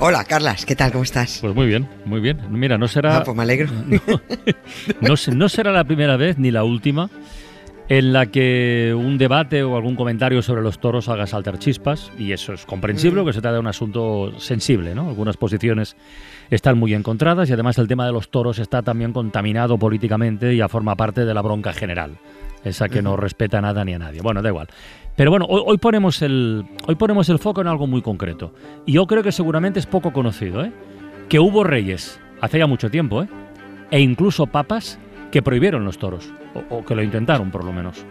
Hola, Carlas, ¿qué tal? ¿Cómo estás? Pues muy bien, muy bien. Mira, no será. Ah, pues me alegro. No, no no será la primera vez ni la última en la que un debate o algún comentario sobre los toros haga saltar chispas, y eso es comprensible, que se trata de un asunto sensible, ¿no? Algunas posiciones están muy encontradas y además el tema de los toros está también contaminado políticamente y ya forma parte de la bronca general, esa que no respeta nada ni a nadie. Bueno, da igual. Pero bueno, hoy, hoy ponemos el, hoy ponemos el foco en algo muy concreto. Y yo creo que seguramente es poco conocido, ¿eh? Que hubo reyes, hace ya mucho tiempo, ¿eh? E incluso papas que prohibieron los toros. O, o que lo intentaron, por lo menos.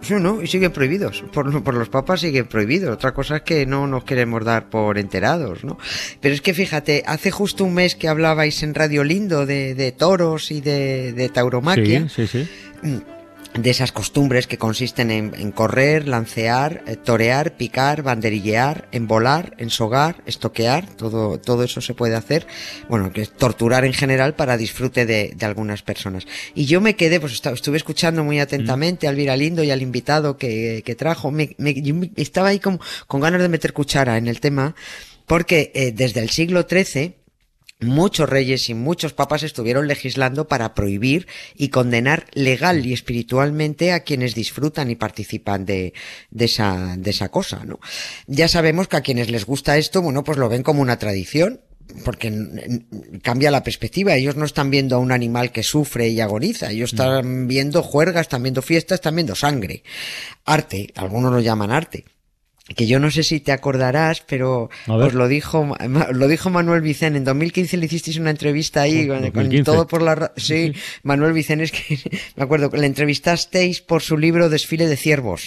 Sí, ¿no? Y siguen prohibidos. Por, por los papas siguen prohibidos. Otra cosa es que no nos queremos dar por enterados, ¿no? Pero es que fíjate, hace justo un mes que hablabais en Radio Lindo de, de toros y de, de tauromaquia. Sí, sí, sí. De esas costumbres que consisten en, en correr, lancear, eh, torear, picar, banderillear, envolar, ensogar, estoquear, todo, todo eso se puede hacer, bueno, que es torturar en general para disfrute de, de algunas personas. Y yo me quedé, pues estuve escuchando muy atentamente a Elvira Lindo y al invitado que, que trajo, me, me- yo estaba ahí como, con ganas de meter cuchara en el tema, porque eh, desde el siglo XIII, Muchos reyes y muchos papas estuvieron legislando para prohibir y condenar legal y espiritualmente a quienes disfrutan y participan de, de esa, de esa cosa, ¿no? Ya sabemos que a quienes les gusta esto, bueno, pues lo ven como una tradición, porque cambia la perspectiva. Ellos no están viendo a un animal que sufre y agoniza. Ellos están viendo juergas, están viendo fiestas, están viendo sangre. Arte, algunos lo llaman arte. Que yo no sé si te acordarás, pero os lo dijo, lo dijo Manuel Vicén. En 2015 le hicisteis una entrevista ahí con, con 2015. todo por la, sí, Manuel Vicén es que, me acuerdo, que le entrevistasteis por su libro Desfile de Ciervos.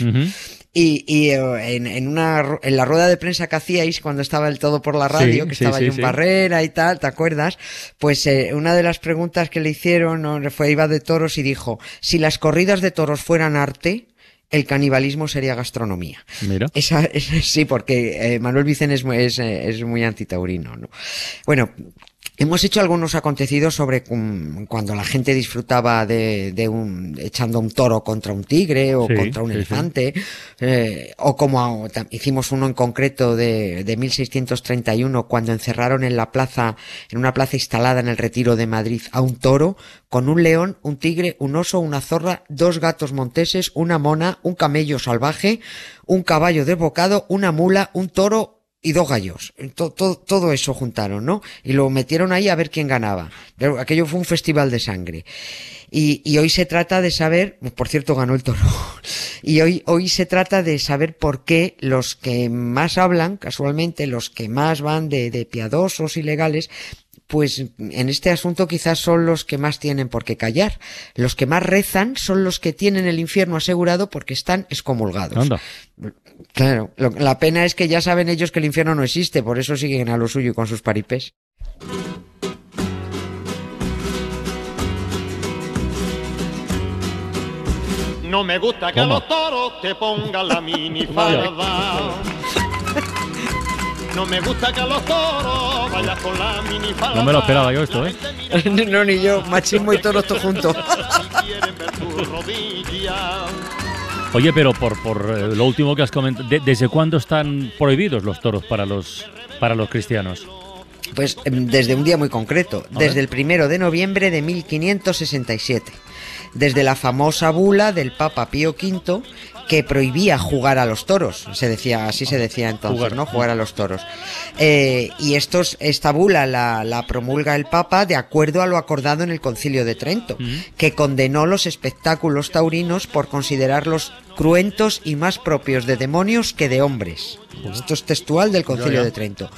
Y, y eh, en, en una en la rueda de prensa que hacíais cuando estaba el todo por la radio, Sí, que estaba sí, John sí. Barrera y tal, ¿te acuerdas? Pues eh, una de las preguntas que le hicieron fue iba de toros y dijo, si las corridas de toros fueran arte, el canibalismo sería gastronomía. Mira. Esa, sí, porque eh, Manuel Vicen es, eh, es muy antitaurino, ¿no? Bueno, hemos hecho algunos acontecidos sobre cum- cuando la gente disfrutaba de, de un, echando un toro contra un tigre o Sí, contra un sí, sí. elefante, eh, o como hicimos uno en concreto de, de 1631 cuando encerraron en la plaza, en una plaza instalada en el retiro de Madrid a un toro con un león, un tigre, un oso, una zorra, dos gatos monteses, una mona, un camello salvaje, un caballo desbocado, una mula, un toro y dos gallos. To- to- todo eso juntaron, ¿no? Y lo metieron ahí a ver quién ganaba. Aquello fue un festival de sangre. Y, y hoy se trata de saber, por cierto ganó el toro, y hoy, hoy se trata de saber por qué los que más hablan, casualmente, los que más van de, de piadosos y legales, pues en este asunto quizás son los que más tienen por qué callar. Los que más rezan son los que tienen el infierno asegurado porque están excomulgados. Claro, lo- la pena es que ya saben ellos que el infierno no existe, por eso siguen a lo suyo y con sus paripés. No me gusta que Toma. los toros te pongan la minifalda. No me gusta que los toros vayas con la minifalda. No me lo esperaba yo esto, ¿eh? no, ni yo, machismo y toros todo junto. Oye, pero por, por eh, lo último que has comentado, ¿de- ¿desde cuándo están prohibidos los toros para los, para los cristianos? Pues em, desde un día muy concreto, desde el primero de noviembre de 1567, desde la famosa bula del Papa Pío V que prohibía jugar a los toros, se decía, así se decía entonces, Jugar. ¿no? Jugar a los toros. Eh, y estos, esta bula la, la promulga el Papa de acuerdo a lo acordado en el Concilio de Trento, que condenó los espectáculos taurinos por considerarlos cruentos y más propios de demonios que de hombres. Esto es textual del Concilio de Trento.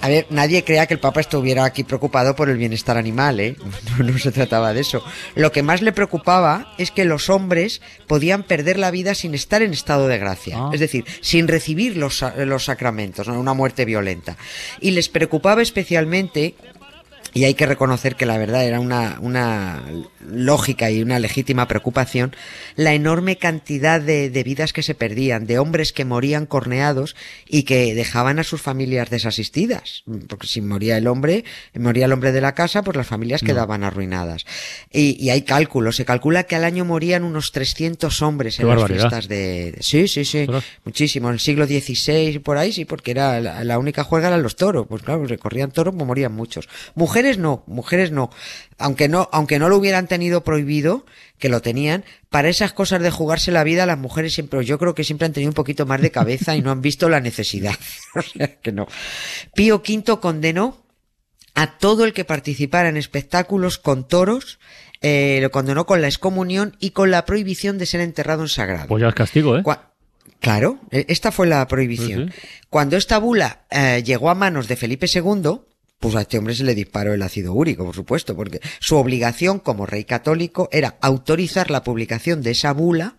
A ver, nadie crea que el Papa estuviera aquí preocupado por el bienestar animal, ¿eh? No, no se trataba de eso. Lo que más le preocupaba es que los hombres podían perder la vida sin estar en estado de gracia, Ah. es decir, sin recibir los, los sacramentos, ¿no? una muerte violenta. Y les preocupaba especialmente y hay que reconocer que la verdad era una, una lógica y una legítima preocupación la enorme cantidad de, de, vidas que se perdían, de hombres que morían corneados y que dejaban a sus familias desasistidas. Porque si moría el hombre, moría el hombre de la casa, pues las familias no. quedaban arruinadas. Y, y, hay cálculos, se calcula que al año morían unos 300 hombres Qué en barbaridad. las fiestas de... sí, sí, sí, Pero- muchísimo. En el siglo XVI, por ahí, sí, porque era la, la única juega eran los toros. Pues claro, recorrían toros, pues morían muchos. Mujeres no, mujeres no. Aunque no, aunque no lo hubieran tenido prohibido, que lo tenían, para esas cosas de jugarse la vida, las mujeres siempre, yo creo que siempre han tenido un poquito más de cabeza y no han visto la necesidad. o sea que no. Pío V condenó a todo el que participara en espectáculos con toros, eh, lo condenó con la excomunión y con la prohibición de ser enterrado en sagrado. Pues ya es castigo, ¿eh? Cua- Claro, e- esta fue la prohibición. Cuando esta bula eh, llegó a manos de Felipe II, pues a este hombre se le disparó el ácido úrico, por supuesto, porque su obligación como rey católico era autorizar la publicación de esa bula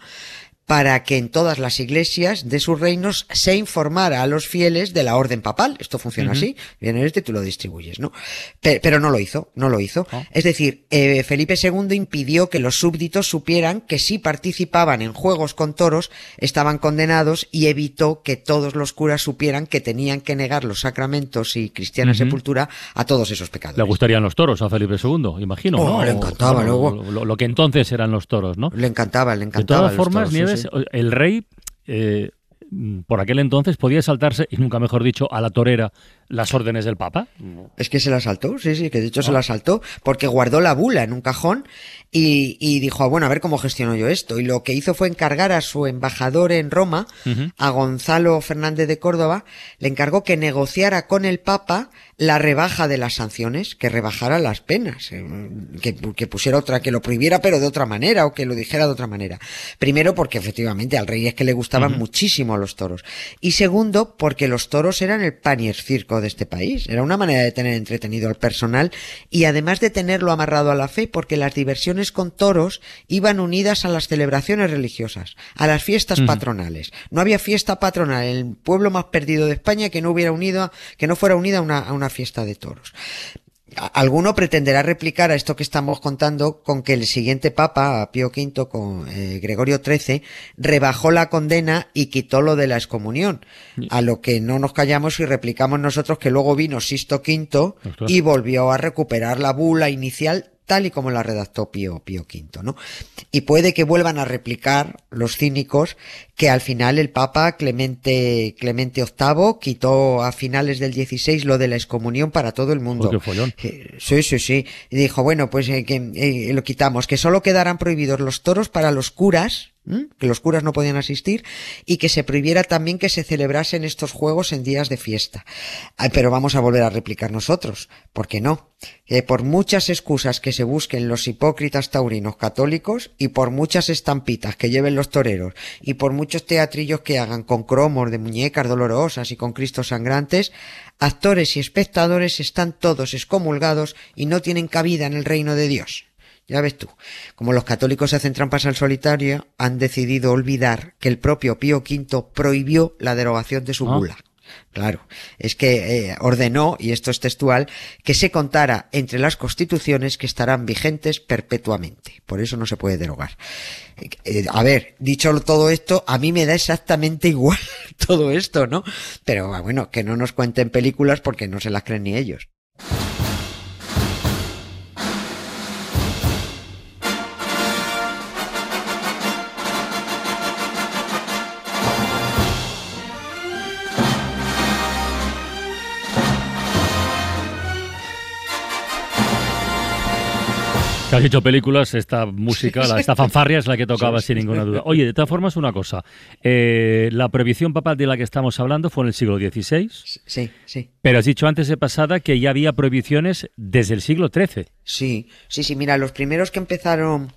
para que en todas las iglesias de sus reinos se informara a los fieles de la orden papal. Esto funciona así. Viene este y tú lo distribuyes, ¿no? Pe- Pero, no lo hizo, no lo hizo. Ah. Es decir, eh, Felipe II impidió que los súbditos supieran que si participaban en juegos con toros estaban condenados y evitó que todos los curas supieran que tenían que negar los sacramentos y cristiana sepultura a todos esos pecadores. Le gustarían los toros a Felipe II, imagino, Oh, ¿no? le encantaba, luego. Lo, lo que entonces eran los toros, ¿no? Le encantaba, le De encantaba. todas los formas, toros, sí. el rey, eh, por aquel entonces, podía saltarse, y nunca mejor dicho, a la torera las órdenes del Papa. Es que se la saltó, sí, sí, que de hecho se Ah. la saltó, porque guardó la bula en un cajón y, y dijo, ah, bueno, a ver cómo gestiono yo esto. Y lo que hizo fue encargar a su embajador en Roma, a Gonzalo Fernández de Córdoba, le encargó que negociara con el Papa la rebaja de las sanciones, que rebajara las penas, eh, que, que pusiera otra, que lo prohibiera pero de otra manera o que lo dijera de otra manera. Primero porque efectivamente al rey es que le gustaban muchísimo los toros. Y segundo porque los toros eran el pan y el circo de este país. Era una manera de tener entretenido al personal y además de tenerlo amarrado a la fe porque las diversiones con toros iban unidas a las celebraciones religiosas, a las fiestas patronales. No había fiesta patronal en el pueblo más perdido de España que no hubiera unido, que no fuera unida a una, a una fiesta de toros. Alguno pretenderá replicar a esto que estamos contando con que el siguiente papa, Pío V, con eh, Gregorio XIII, rebajó la condena y quitó lo de la excomunión. A lo que no nos callamos y replicamos nosotros que luego vino Sisto V y volvió a recuperar la bula inicial tal y como la redactó Pío, Pío V, ¿no? Y puede que vuelvan a replicar los cínicos que al final el Papa Clemente, Clemente VIII quitó a finales del XVI lo de la excomunión para todo el mundo. Qué follón. Eh, Sí, sí, sí. Y dijo, bueno, pues eh, que eh, lo quitamos, que solo quedarán prohibidos los toros para los curas, que los curas no podían asistir, y que se prohibiera también que se celebrasen estos juegos en días de fiesta. Pero vamos a volver a replicar nosotros, ¿por qué no? Que por muchas excusas que se busquen los hipócritas taurinos católicos, y por muchas estampitas que lleven los toreros, y por muchos teatrillos que hagan con cromos de muñecas dolorosas y con cristos sangrantes, actores y espectadores están todos excomulgados y no tienen cabida en el reino de Dios. Ya ves tú, como los católicos hacen trampas al solitario, han decidido olvidar que el propio Pío V prohibió la derogación de su Ah. bula. Claro, es que eh, ordenó, y esto es textual, que se contara entre las constituciones que estarán vigentes perpetuamente. Por eso no se puede derogar. Eh, eh, a ver, dicho todo esto, a mí me da exactamente igual todo esto, ¿no? Pero ah, bueno, que no nos cuenten películas porque no se las creen ni ellos. Que has hecho películas, esta música, la- esta fanfarria es la que tocaba sin ninguna duda. Oye, de todas formas, una cosa. Eh, la prohibición papal de la que estamos hablando fue en el siglo XVI, Sí, sí. pero has dicho antes de pasada que ya había prohibiciones desde el siglo XIII. Sí, sí, sí, mira, los primeros que empezaron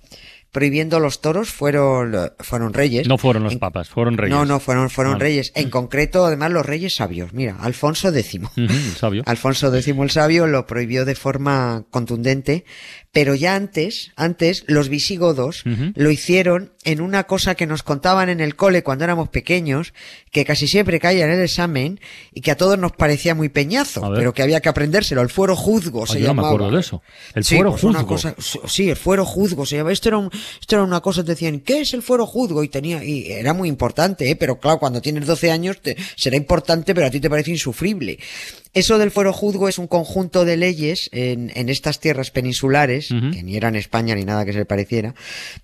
prohibiendo los toros fueron, fueron reyes. No fueron los En- papas, fueron reyes. No, no, fueron, fueron Vale. reyes. En concreto, además, los reyes sabios. Mira, Alfonso X. Ujú, sabio. Alfonso X el Sabio lo prohibió de forma contundente Pero ya antes, antes, los visigodos lo hicieron en una cosa que nos contaban en el cole cuando éramos pequeños, que casi siempre caía en el examen y que a todos nos parecía muy peñazo, pero que había que aprendérselo. El fuero juzgo Ah, se yo no me llamaba. acuerdo de eso. El Sí, fuero pues una juzgo. cosa- sí, el fuero juzgo se llama. Esto era, un, esto era una cosa, te decían, ¿qué es el fuero juzgo? Y tenía, y era muy importante, ¿eh? pero claro, cuando tienes 12 años te- será importante, pero a ti te parece insufrible. Eso del fuero juzgo es un conjunto de leyes en, en estas tierras peninsulares, que ni eran España ni nada que se le pareciera.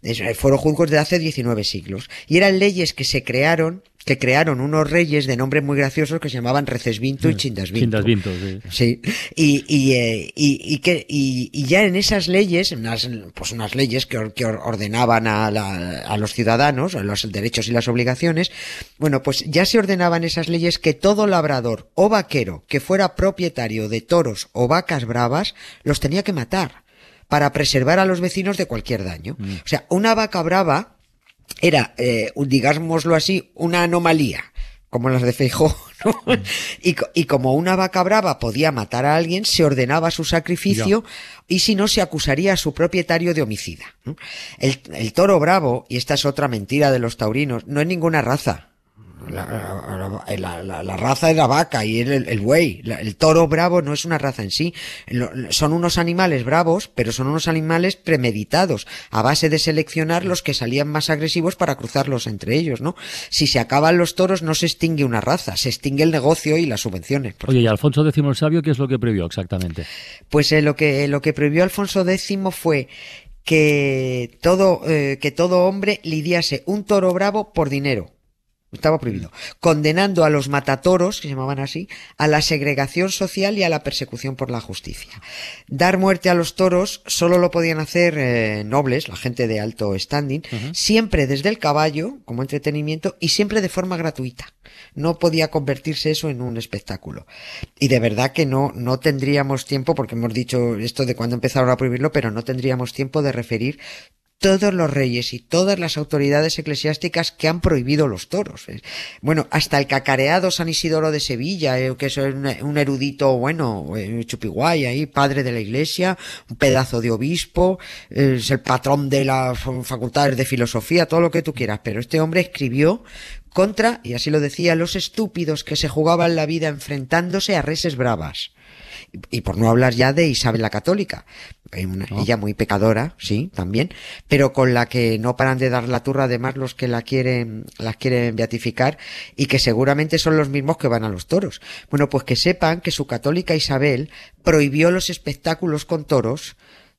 El fuero juzgo es de hace 19 siglos. Y eran leyes que se crearon, que crearon unos reyes de nombres muy graciosos que se llamaban Recesvinto y Chindasvinto. Chindasvinto, sí. Sí, y, y, eh, y, y que, y, y ya en esas leyes, unas, pues unas leyes que, or- que or- ordenaban a, la- a los ciudadanos, a los derechos y las obligaciones, bueno, pues ya se ordenaban esas leyes que todo labrador o vaquero que fuera propietario de toros o vacas bravas los tenía que matar para preservar a los vecinos de cualquier daño. O sea, una vaca brava era, eh, digámoslo así, una anomalía, como las de Feijó, ¿no? y, co- y como una vaca brava podía matar a alguien, se ordenaba su sacrificio y si no, se acusaría a su propietario de homicida. El, el toro bravo, y esta es otra mentira de los taurinos, no es ninguna raza. La, la- la- raza es la vaca y el, el buey. La- El toro bravo no es una raza en sí. Son unos animales bravos, pero son unos animales premeditados, a base de seleccionar los que salían más agresivos para cruzarlos entre ellos, ¿no? Si se acaban los toros, no se extingue una raza, se extingue el negocio y las subvenciones. Oye, y Alfonso X el Sabio, ¿qué es lo que previó exactamente? pues eh, lo que lo que prohibió Alfonso X fue que todo eh, que todo hombre lidiase un toro bravo por dinero. Estaba prohibido. Condenando a los matatoros, que se llamaban así, a la segregación social y a la persecución por la justicia. Dar muerte a los toros solo lo podían hacer eh, nobles, la gente de alto standing, siempre desde el caballo, como entretenimiento, y siempre de forma gratuita. No podía convertirse eso en un espectáculo. Y de verdad que no, no tendríamos tiempo, porque hemos dicho esto de cuando empezaron a prohibirlo, pero no tendríamos tiempo de referir todos los reyes y todas las autoridades eclesiásticas que han prohibido los toros. Eh, Bueno, hasta el cacareado San Isidoro de Sevilla, eh, que es un, erudito, bueno, eh, chupiguay ahí, padre de la iglesia, un pedazo de obispo, es el patrón de las facultades de filosofía, todo lo que tú quieras, pero este hombre escribió contra, y así lo decía, los estúpidos que se jugaban la vida enfrentándose a reses bravas. Y, por no hablar ya de Isabel la Católica, una- No. ella muy pecadora, sí, también, pero con la que no paran de dar la turra además los que la quieren, la quieren beatificar y que seguramente son los mismos que van a los toros. Bueno, pues que sepan que su católica Isabel prohibió los espectáculos con toros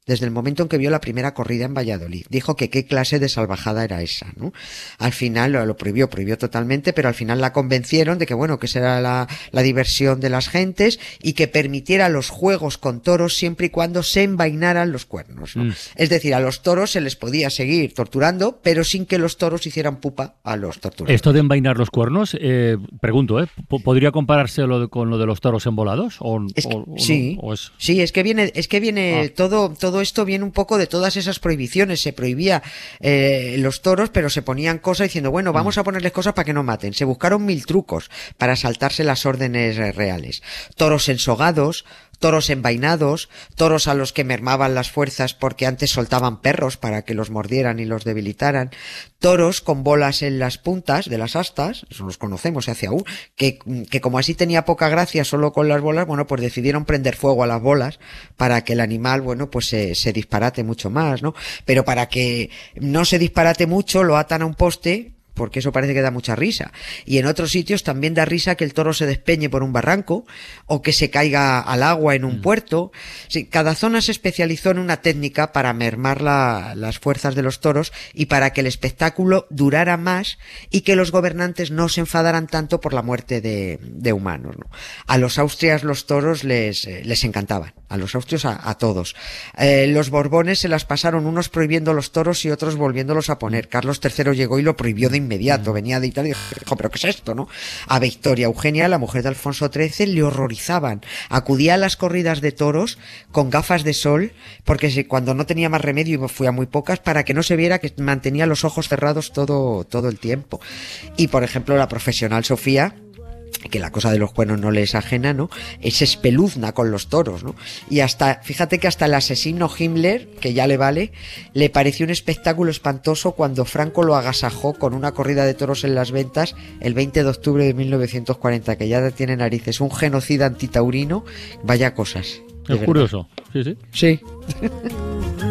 desde el momento en que vio la primera corrida en Valladolid. Dijo que qué clase de salvajada era esa, ¿no? Al final lo, lo prohibió, prohibió totalmente, pero al final la convencieron de que, bueno, que esa era la, la diversión de las gentes y que permitiera los juegos con toros siempre y cuando se envainaran los cuernos, ¿no? Mm. Es decir, a los toros se les podía seguir torturando, pero sin que los toros hicieran pupa a los torturadores. Esto de envainar los cuernos, eh, pregunto, ¿eh? ¿po- ¿podría compararse con lo de los toros embolados? ¿O, Es que- o- o no? sí, ¿O es- sí, es que viene, es que viene Ah. todo, todo esto viene un poco de todas esas prohibiciones. Se prohibía eh, los toros, pero se ponían cosas diciendo, bueno, vamos Mm. a ponerles cosas para que no maten. Se buscaron mil trucos para saltarse las órdenes reales. Toros ensogados, toros envainados, toros a los que mermaban las fuerzas porque antes soltaban perros para que los mordieran y los debilitaran, toros con bolas en las puntas de las astas, eso los conocemos hace aún, que, que como así tenía poca gracia solo con las bolas, bueno, pues decidieron prender fuego a las bolas para que el animal, bueno, pues se, se disparate mucho más, ¿no? Pero para que no se disparate mucho, lo atan a un poste, porque eso parece que da mucha risa. Y en otros sitios también da risa que el toro se despeñe por un barranco o que se caiga al agua en un puerto. Sí, cada zona se especializó en una técnica para mermar la- las fuerzas de los toros y para que el espectáculo durara más y que los gobernantes no se enfadaran tanto por la muerte de, de humanos. ¿no? A los austrias los toros les, eh, les encantaban, a los austrios a, a todos. Eh, los borbones se las pasaron unos prohibiendo los toros y otros volviéndolos a poner. Carlos III llegó y lo prohibió de inmediato, venía de Italia y dijo, pero ¿qué es esto? no? A Victoria Eugenia, la mujer de Alfonso XIII, le horrorizaban. Acudía a las corridas de toros con gafas de sol, porque cuando no tenía más remedio y fui a muy pocas, para que no se viera que mantenía los ojos cerrados todo, todo el tiempo. Y por ejemplo, la profesional Sofía, que la cosa de los cuernos no le es ajena, ¿no? Es espeluzna con los toros, ¿no? Y hasta, fíjate que hasta el asesino Himmler, que ya le vale, le pareció un espectáculo espantoso cuando Franco lo agasajó con una corrida de toros en las ventas el 20 de octubre de 1940, que ya tiene narices, un genocida antitaurino, vaya cosas. Es verdad. curioso. Sí, sí. Sí.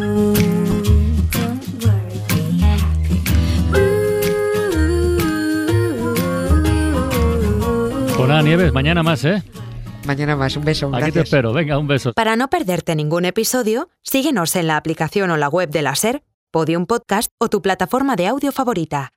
Nada, Nieves, mañana más, ¿eh? Mañana más, un beso. Aquí te espero. Venga, un beso. Para no perderte ningún episodio, síguenos en la aplicación o la web de la SER, Podium Podcast o tu plataforma de audio favorita.